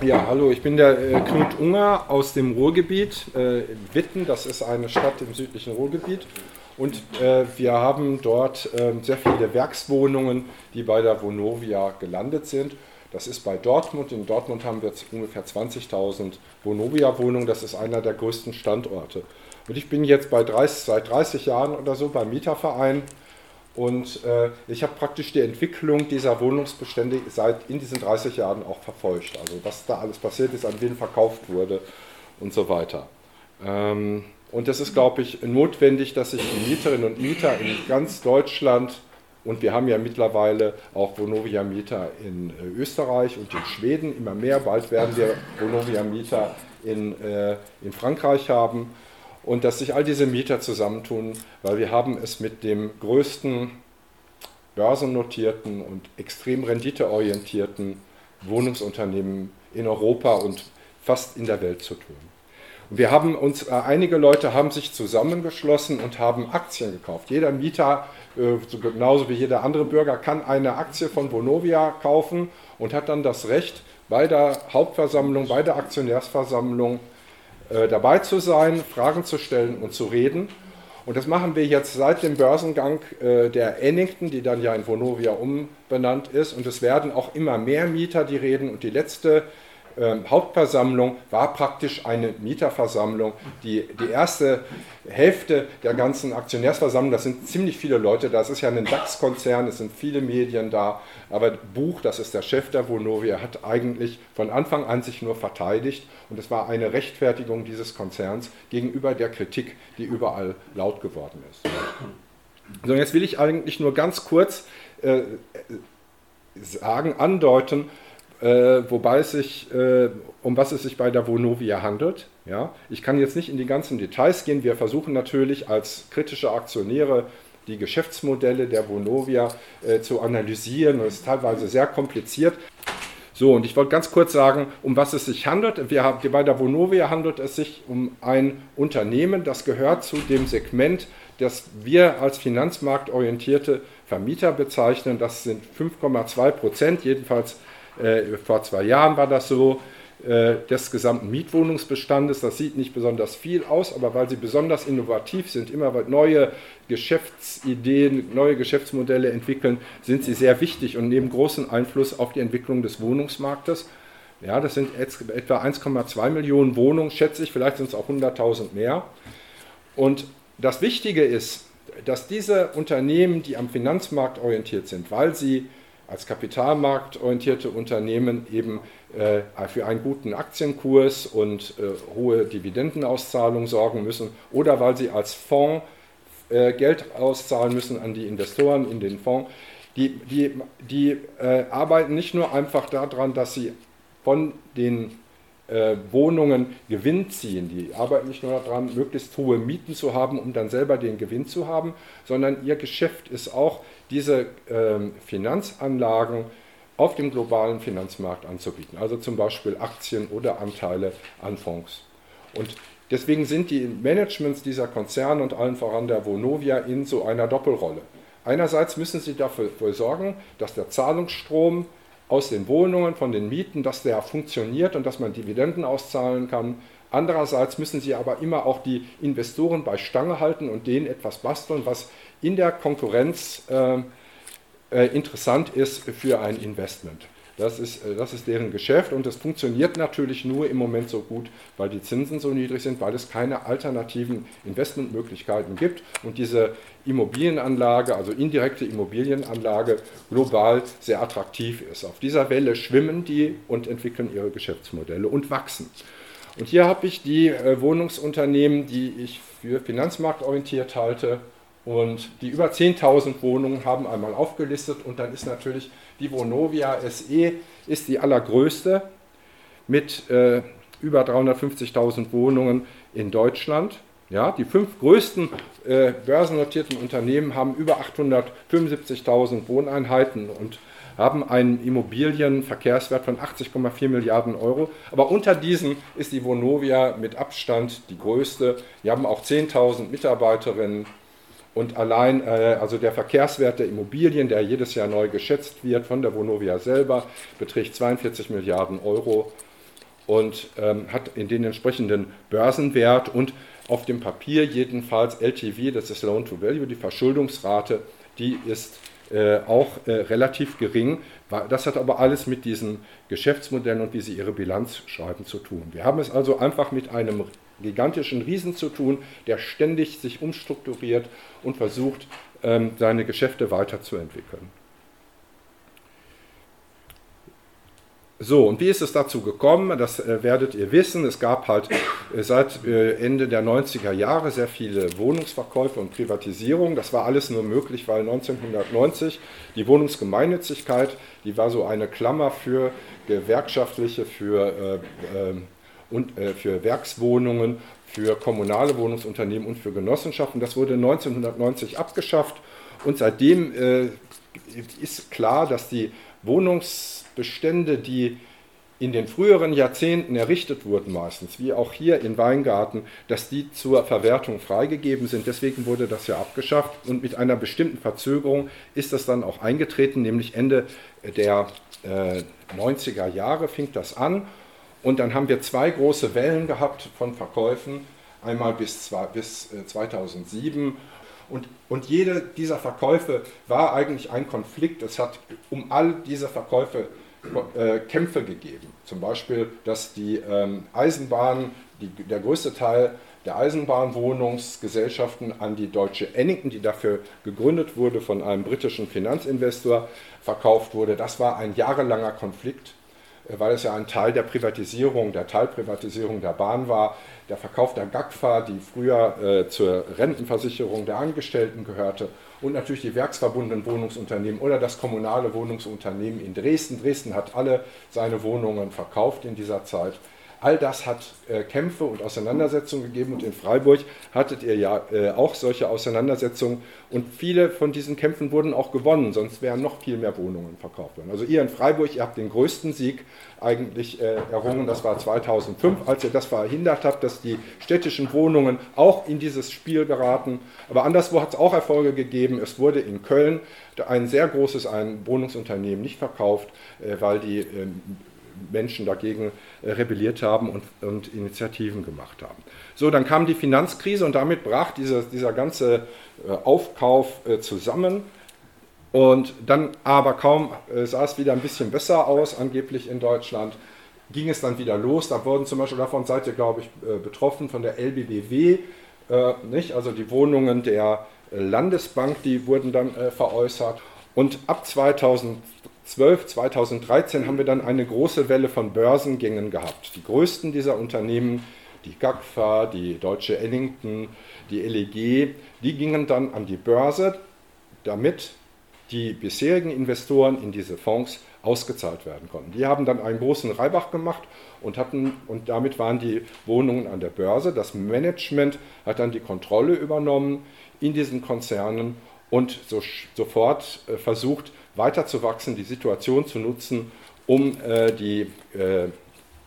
Ja, hallo, ich bin der äh, Knut Unger aus dem Ruhrgebiet, äh, Witten, das ist eine Stadt im südlichen Ruhrgebiet. Und äh, wir haben dort ähm, sehr viele Werkswohnungen, die bei der Vonovia gelandet sind. Das ist bei Dortmund. In Dortmund haben wir ungefähr 20.000 Vonovia-Wohnungen. Das ist einer der größten Standorte. Und ich bin jetzt bei 30, seit 30 Jahren oder so beim Mieterverein und äh, ich habe praktisch die Entwicklung dieser Wohnungsbestände seit in diesen 30 Jahren auch verfolgt. Also was da alles passiert ist, an wen verkauft wurde und so weiter. Ähm, und es ist, glaube ich, notwendig, dass sich die Mieterinnen und Mieter in ganz Deutschland und wir haben ja mittlerweile auch Vonovia-Mieter in äh, Österreich und in Schweden, immer mehr. Bald werden wir Vonovia-Mieter in, äh, in Frankreich haben und dass sich all diese Mieter zusammentun, weil wir haben es mit dem größten börsennotierten und extrem renditeorientierten Wohnungsunternehmen in Europa und fast in der Welt zu tun. Und wir haben uns, äh, einige Leute haben sich zusammengeschlossen und haben Aktien gekauft. Jeder Mieter, äh, so genauso wie jeder andere Bürger, kann eine Aktie von Vonovia kaufen und hat dann das Recht, bei der Hauptversammlung, bei der Aktionärsversammlung äh, dabei zu sein, Fragen zu stellen und zu reden. Und das machen wir jetzt seit dem Börsengang äh, der Ennington, die dann ja in Vonovia umbenannt ist. Und es werden auch immer mehr Mieter, die reden. Und die letzte ähm, Hauptversammlung war praktisch eine Mieterversammlung. Die, die erste Hälfte der ganzen Aktionärsversammlung, das sind ziemlich viele Leute, das ist ja ein DAX-Konzern, es sind viele Medien da, aber Buch, das ist der Chef der Vonovia, hat eigentlich von Anfang an sich nur verteidigt und es war eine Rechtfertigung dieses Konzerns gegenüber der Kritik, die überall laut geworden ist. So, jetzt will ich eigentlich nur ganz kurz äh, sagen, andeuten, äh, wobei es sich, äh, um was es sich bei der Vonovia handelt. Ja? Ich kann jetzt nicht in die ganzen Details gehen. Wir versuchen natürlich als kritische Aktionäre die Geschäftsmodelle der Vonovia äh, zu analysieren. Das ist teilweise sehr kompliziert. So, und ich wollte ganz kurz sagen, um was es sich handelt. Wir haben, bei der Vonovia handelt es sich um ein Unternehmen, das gehört zu dem Segment, das wir als finanzmarktorientierte Vermieter bezeichnen. Das sind 5,2 Prozent, jedenfalls vor zwei Jahren war das so, äh, des gesamten Mietwohnungsbestandes. Das sieht nicht besonders viel aus, aber weil sie besonders innovativ sind, immer neue Geschäftsideen, neue Geschäftsmodelle entwickeln, sind sie sehr wichtig und nehmen großen Einfluss auf die Entwicklung des Wohnungsmarktes. Ja, das sind etwa 1,2 Millionen Wohnungen, schätze ich, vielleicht sind es auch 100.000 mehr. Und das Wichtige ist, dass diese Unternehmen, die am Finanzmarkt orientiert sind, weil sie als kapitalmarktorientierte Unternehmen eben äh, für einen guten Aktienkurs und äh, hohe Dividendenauszahlung sorgen müssen oder weil sie als Fonds äh, Geld auszahlen müssen an die Investoren in den Fonds. Die, die, die äh, arbeiten nicht nur einfach daran, dass sie von den äh, Wohnungen Gewinn ziehen. Die arbeiten nicht nur daran, möglichst hohe Mieten zu haben, um dann selber den Gewinn zu haben, sondern ihr Geschäft ist auch, diese ähm, Finanzanlagen auf dem globalen Finanzmarkt anzubieten. Also zum Beispiel Aktien oder Anteile an Fonds. Und deswegen sind die Managements dieser Konzerne und allen voran der Vonovia in so einer Doppelrolle. Einerseits müssen sie dafür sorgen, dass der Zahlungsstrom aus den Wohnungen, von den Mieten, dass der funktioniert und dass man Dividenden auszahlen kann. Andererseits müssen sie aber immer auch die Investoren bei Stange halten und denen etwas basteln, was in der Konkurrenz äh, äh, interessant ist für ein Investment. Das ist, äh, das ist deren Geschäft und das funktioniert natürlich nur im Moment so gut, weil die Zinsen so niedrig sind, weil es keine alternativen Investmentmöglichkeiten gibt und diese Immobilienanlage, also indirekte Immobilienanlage, global sehr attraktiv ist. Auf dieser Welle schwimmen die und entwickeln ihre Geschäftsmodelle und wachsen. Und hier habe ich die äh, Wohnungsunternehmen, die ich für finanzmarktorientiert halte und die über 10.000 Wohnungen haben einmal aufgelistet und dann ist natürlich die Vonovia SE ist die allergrößte mit äh, über 350.000 Wohnungen in Deutschland. Ja, die fünf größten äh, börsennotierten Unternehmen haben über 875.000 Wohneinheiten und haben einen Immobilienverkehrswert von 80,4 Milliarden Euro. Aber unter diesen ist die Vonovia mit Abstand die größte. Die haben auch 10.000 Mitarbeiterinnen und allein, äh, also der Verkehrswert der Immobilien, der jedes Jahr neu geschätzt wird von der Vonovia selber, beträgt 42 Milliarden Euro. und ähm, hat in den entsprechenden Börsenwert und auf dem Papier jedenfalls LTV, das ist Loan to Value, die Verschuldungsrate, die ist äh, auch äh, relativ gering. Das hat aber alles mit diesen Geschäftsmodellen und wie sie ihre Bilanz schreiben zu tun. Wir haben es also einfach mit einem gigantischen Riesen zu tun, der ständig sich umstrukturiert und versucht, ähm, seine Geschäfte weiterzuentwickeln. So, und wie ist es dazu gekommen? Das äh, werdet ihr wissen. Es gab halt äh, seit äh, Ende der 90er Jahre sehr viele Wohnungsverkäufe und Privatisierung. Das war alles nur möglich, weil 1990 die Wohnungsgemeinnützigkeit, die war so eine Klammer für gewerkschaftliche, für, äh, ähm, und, äh, für Werkswohnungen, für kommunale Wohnungsunternehmen und für Genossenschaften. Das wurde 1990 abgeschafft und seitdem äh, ist klar, dass die Wohnungs Bestände, die in den früheren Jahrzehnten errichtet wurden meistens, wie auch hier in Weingarten, dass die zur Verwertung freigegeben sind. Deswegen wurde das ja abgeschafft und mit einer bestimmten Verzögerung ist das dann auch eingetreten, nämlich Ende der äh, 90er Jahre fing das an und dann haben wir zwei große Wellen gehabt von Verkäufen, einmal bis, zwei, bis äh, 2007 und, und jede dieser Verkäufe war eigentlich ein Konflikt. Es hat um all diese Verkäufe äh, Kämpfe gegeben. Zum Beispiel, dass die ähm, Eisenbahn, die, der größte Teil der Eisenbahnwohnungsgesellschaften an die deutsche Ennington, die dafür gegründet wurde von einem britischen Finanzinvestor, verkauft wurde. Das war ein jahrelanger Konflikt, weil es ja ein Teil der Privatisierung, der Teilprivatisierung der Bahn war. Der Verkauf der GAGFA, die früher äh, zur Rentenversicherung der Angestellten gehörte, und natürlich die werksverbundenen Wohnungsunternehmen oder das kommunale Wohnungsunternehmen in Dresden. Dresden hat alle seine Wohnungen verkauft in dieser Zeit. All das hat äh, Kämpfe und Auseinandersetzungen gegeben und in Freiburg hattet ihr ja äh, auch solche Auseinandersetzungen und viele von diesen Kämpfen wurden auch gewonnen, sonst wären noch viel mehr Wohnungen verkauft worden. Also ihr in Freiburg, ihr habt den größten Sieg eigentlich äh, errungen, das war 2005, als ihr das verhindert habt, dass die städtischen Wohnungen auch in dieses Spiel geraten. Aber anderswo hat es auch Erfolge gegeben. Es wurde in Köln ein sehr großes Wohnungsunternehmen nicht verkauft, weil die ähm, Menschen dagegen äh, rebelliert haben und, und, Initiativen gemacht haben. So, dann kam die Finanzkrise und damit brach dieser, dieser ganze äh, Aufkauf äh, zusammen. Und dann aber kaum sah es wieder ein bisschen besser aus, angeblich in Deutschland, ging es dann wieder los. Da wurden zum Beispiel, davon seid ihr, glaube ich, betroffen, von der LBBW, nicht? also die Wohnungen der Landesbank, die wurden dann veräußert. Und ab 2000 2012, 2013 haben wir dann eine große Welle von Börsengängen gehabt. Die größten dieser Unternehmen, die GAGFA, die Deutsche Ellington, die LEG, die gingen dann an die Börse, damit die bisherigen Investoren in diese Fonds ausgezahlt werden konnten. Die haben dann einen großen Reibach gemacht und, hatten, und damit waren die Wohnungen an der Börse. Das Management hat dann die Kontrolle übernommen in diesen Konzernen und so, sofort äh, versucht, weiterzuwachsen, die Situation zu nutzen, um äh, die, äh,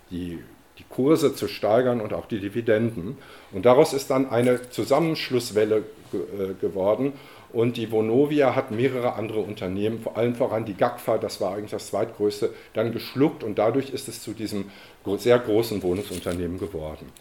die, die Kurse zu steigern und auch die Dividenden. Und daraus ist dann eine Zusammenschlusswelle äh, geworden. Und die Vonovia hat mehrere andere Unternehmen, vor allem voran die GAGFA, das war eigentlich das zweitgrößte, dann geschluckt und dadurch ist es zu diesem sehr großen Wohnungsunternehmen geworden.